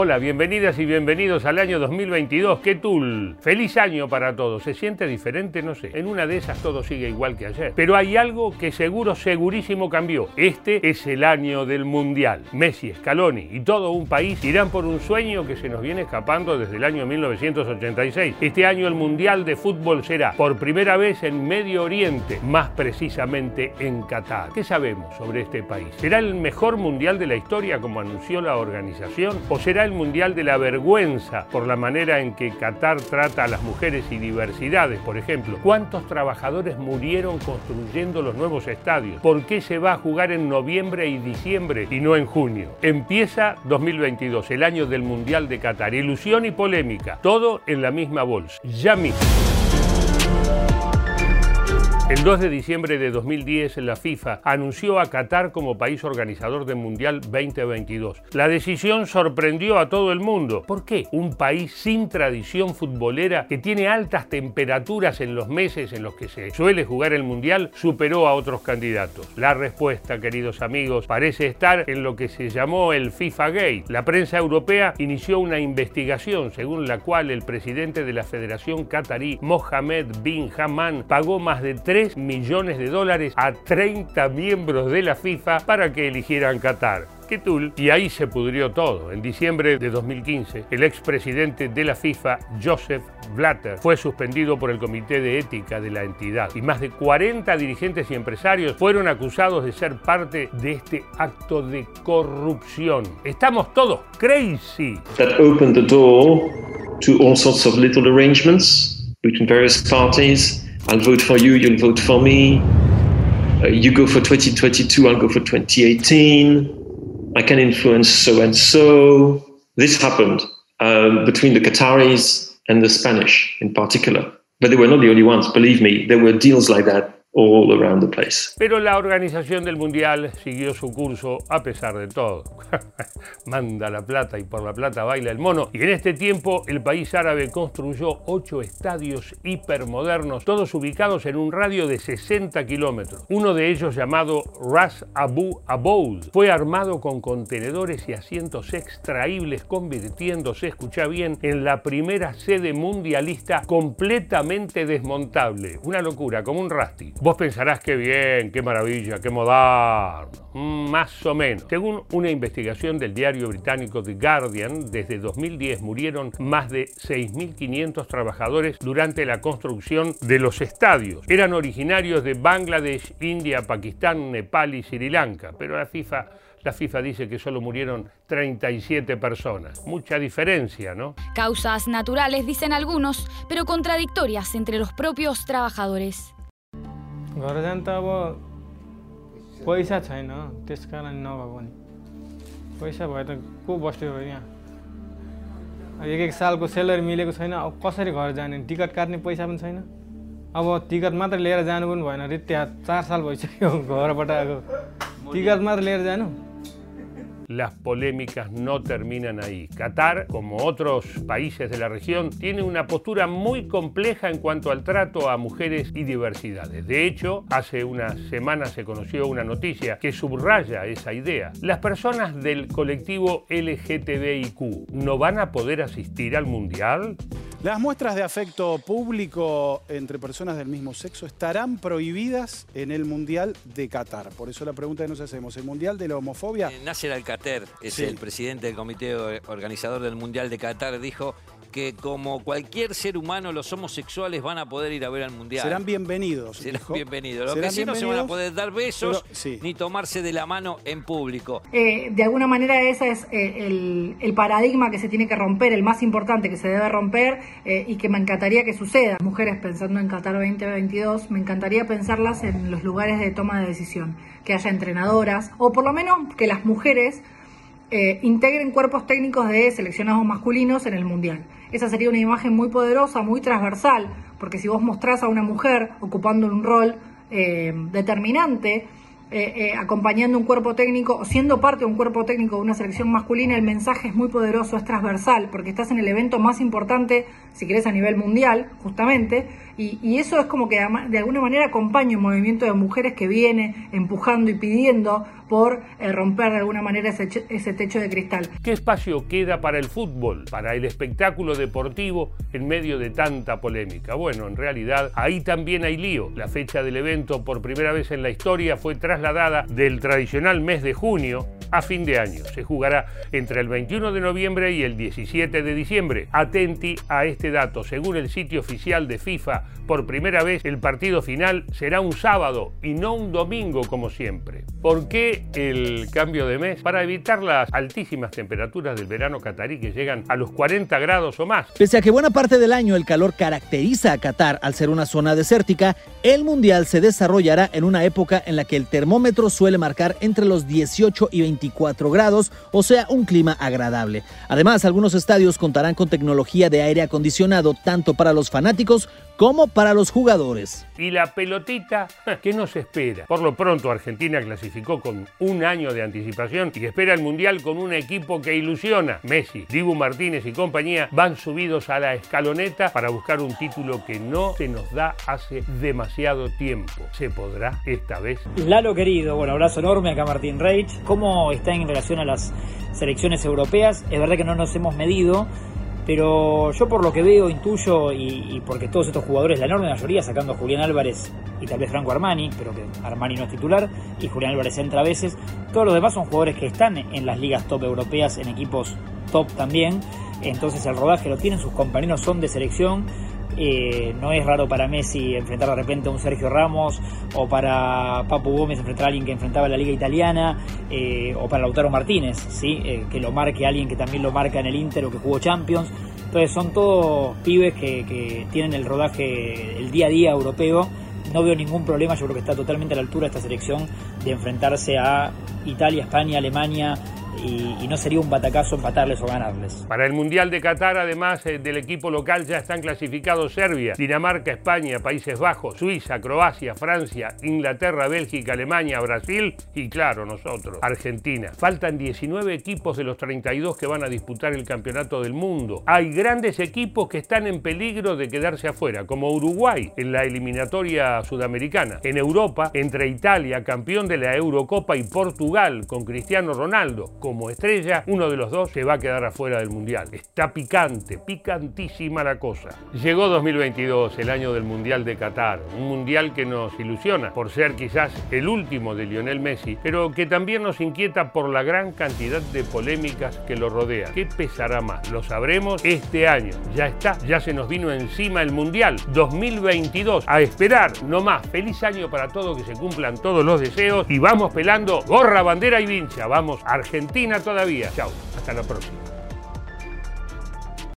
Hola, bienvenidas y bienvenidos al año 2022. ¡Qué tul! Feliz año para todos. ¿Se siente diferente? No sé. En una de esas todo sigue igual que ayer. Pero hay algo que seguro, segurísimo cambió. Este es el año del Mundial. Messi, Scaloni y todo un país irán por un sueño que se nos viene escapando desde el año 1986. Este año el Mundial de Fútbol será por primera vez en Medio Oriente, más precisamente en Qatar. ¿Qué sabemos sobre este país? ¿Será el mejor Mundial de la historia como anunció la organización? ¿O será el Mundial de la Vergüenza por la manera en que Qatar trata a las mujeres y diversidades, por ejemplo. ¿Cuántos trabajadores murieron construyendo los nuevos estadios? ¿Por qué se va a jugar en noviembre y diciembre y no en junio? Empieza 2022, el año del Mundial de Qatar. Ilusión y polémica, todo en la misma bolsa. Ya mismo. El 2 de diciembre de 2010, la FIFA anunció a Qatar como país organizador del Mundial 2022. La decisión sorprendió a todo el mundo. ¿Por qué? Un país sin tradición futbolera que tiene altas temperaturas en los meses en los que se suele jugar el Mundial superó a otros candidatos. La respuesta, queridos amigos, parece estar en lo que se llamó el FIFA Gate. La prensa europea inició una investigación según la cual el presidente de la Federación Qatarí, Mohamed bin Haman, pagó más de 3 millones de dólares a 30 miembros de la FIFA para que eligieran Qatar. ¿Qué tul? Y ahí se pudrió todo. En diciembre de 2015, el expresidente de la FIFA, Joseph Blatter, fue suspendido por el Comité de Ética de la entidad y más de 40 dirigentes y empresarios fueron acusados de ser parte de este acto de corrupción. Estamos todos crazy. That opened the door to all sorts of little arrangements between various parties. I'll vote for you, you'll vote for me. Uh, you go for 2022, I'll go for 2018. I can influence so and so. This happened um, between the Qataris and the Spanish in particular. But they were not the only ones, believe me. There were deals like that all around the place. Pero la organización del Mundial siguió su curso a pesar de todo. Manda la plata y por la plata baila el mono. Y en este tiempo el país árabe construyó ocho estadios hipermodernos, todos ubicados en un radio de 60 kilómetros. Uno de ellos llamado Ras Abu Aboud fue armado con contenedores y asientos extraíbles, convirtiéndose, escucha bien, en la primera sede mundialista completamente desmontable. Una locura, como un rasti. Vos pensarás qué bien, qué maravilla, qué moderno. Mm, más o menos. Según una investigación del diario británico The Guardian, desde 2010 murieron más de 6.500 trabajadores durante la construcción de los estadios. Eran originarios de Bangladesh, India, Pakistán, Nepal y Sri Lanka, pero la FIFA la FIFA dice que solo murieron 37 personas. Mucha diferencia, ¿no? Causas naturales, dicen algunos, pero contradictorias entre los propios trabajadores. घर जान त अब पैसा छैन त्यस कारण नभएको नि। पैसा भए त को बस्थ्यो यहाँ? एक एक सालको सेलरी मिलेको छैन अब कसरी घर जाने? टिकट काट्ने पैसा पनि छैन। अब टिकट मात्र लिएर जानु पनि भएन रे त्यहाँ चार साल भइसक्यो घरबाट आएको टिकट मात्र लिएर जानु? Las polémicas no terminan ahí. Qatar, como otros países de la región, tiene una postura muy compleja en cuanto al trato a mujeres y diversidades. De hecho, hace unas semanas se conoció una noticia que subraya esa idea. Las personas del colectivo LGTBIQ no van a poder asistir al Mundial. Las muestras de afecto público entre personas del mismo sexo estarán prohibidas en el Mundial de Qatar. Por eso la pregunta que nos hacemos, ¿el Mundial de la homofobia? Eh, Nasser Al-Qatar es el presidente del comité organizador del Mundial de Qatar, dijo que como cualquier ser humano, los homosexuales van a poder ir a ver al Mundial. Serán bienvenidos. Serán bienvenidos. Lo que sí no se van a poder dar besos ni tomarse de la mano en público. Eh, de alguna manera ese es eh, el, paradigma que se tiene que romper, el más importante que se debe romper eh, y que me encantaría que suceda. Mujeres pensando en Qatar 2022, me encantaría pensarlas en los lugares de toma de decisión, que haya entrenadoras o por lo menos que las mujeres integren cuerpos técnicos de seleccionados masculinos en el Mundial. Esa sería una imagen muy poderosa, muy transversal, porque si vos mostrás a una mujer ocupando un rol eh, determinante, eh, eh, acompañando un cuerpo técnico o siendo parte de un cuerpo técnico de una selección masculina, el mensaje es muy poderoso, es transversal, porque estás en el evento más importante, si querés, a nivel mundial, justamente, Y, eso es como que de alguna manera acompaña un movimiento de mujeres que viene empujando y pidiendo por eh, romper de alguna manera ese, ese techo de cristal. ¿Qué espacio queda para el fútbol, para el espectáculo deportivo en medio de tanta polémica? Bueno, en realidad ahí también hay lío. La fecha del evento por primera vez en la historia fue trasladada del tradicional mes de junio a fin de año. Se jugará entre el 21 de noviembre y el 17 de diciembre. Atenti a este dato. Según el sitio oficial de FIFA, por primera vez el partido final será un sábado y no un domingo como siempre. ¿Por qué el cambio de mes? Para evitar las altísimas temperaturas del verano catarí que llegan a los 40 grados o más. Pese a que buena parte del año el calor caracteriza a Qatar al ser una zona desértica, el Mundial se desarrollará en una época en la que el termómetro suele marcar entre los 18 y 24 grados, o sea, un clima agradable. Además, algunos estadios contarán con tecnología de aire acondicionado tanto para los fanáticos como para los jugadores. Y la pelotita, ¿qué nos espera? Por lo pronto, Argentina clasificó con un año de anticipación y espera el Mundial con un equipo que ilusiona. Messi, Dibu Martínez y compañía van subidos a la escaloneta para buscar un título que no se nos da hace demasiado tiempo. ¿Se podrá esta vez? Lalo querido, bueno, abrazo enorme acá Martín Reich. ¿Cómo está en relación a las selecciones europeas? Es verdad que no nos hemos medido pero yo por lo que veo, intuyo, y, porque todos estos jugadores, la enorme mayoría, sacando a Julián Álvarez y tal vez Franco Armani, pero que Armani no es titular, y Julián Álvarez entra a veces, todos los demás son jugadores que están en las ligas top europeas, en equipos top también, entonces el rodaje lo tienen, sus compañeros son de selección, eh, no es raro para Messi enfrentar de repente a un Sergio Ramos o para Papu Gómez enfrentar a alguien que enfrentaba la liga italiana eh, o para Lautaro Martínez, ¿sí? Eh, que lo marque alguien que también lo marca en el Inter o que jugó Champions. Entonces son todos pibes que, que tienen el rodaje el día a día europeo. No veo ningún problema, yo creo que está totalmente a la altura esta selección de enfrentarse a Italia, España, Alemania, y, no sería un batacazo empatarles o ganarles. Para el Mundial de Qatar, además eh, del equipo local, ya están clasificados Serbia, Dinamarca, España, Países Bajos, Suiza, Croacia, Francia, Inglaterra, Bélgica, Alemania, Brasil y, claro, nosotros, Argentina. Faltan 19 equipos de los 32 que van a disputar el Campeonato del Mundo. Hay grandes equipos que están en peligro de quedarse afuera, como Uruguay en la eliminatoria sudamericana. En Europa, entre Italia, campeón de la Eurocopa, y Portugal, con Cristiano Ronaldo, como estrella, uno de los dos se va a quedar afuera del Mundial. Está picante, picantísima la cosa. Llegó 2022, el año del Mundial de Qatar, un Mundial que nos ilusiona por ser quizás el último de Lionel Messi, pero que también nos inquieta por la gran cantidad de polémicas que lo rodean. ¿Qué pesará más? Lo sabremos este año. Ya está, ya se nos vino encima el Mundial 2022. A esperar, no más. Feliz año para todos, que se cumplan todos los deseos y vamos pelando gorra, bandera y vincha. Vamos, Todavía. Chao, hasta la próxima.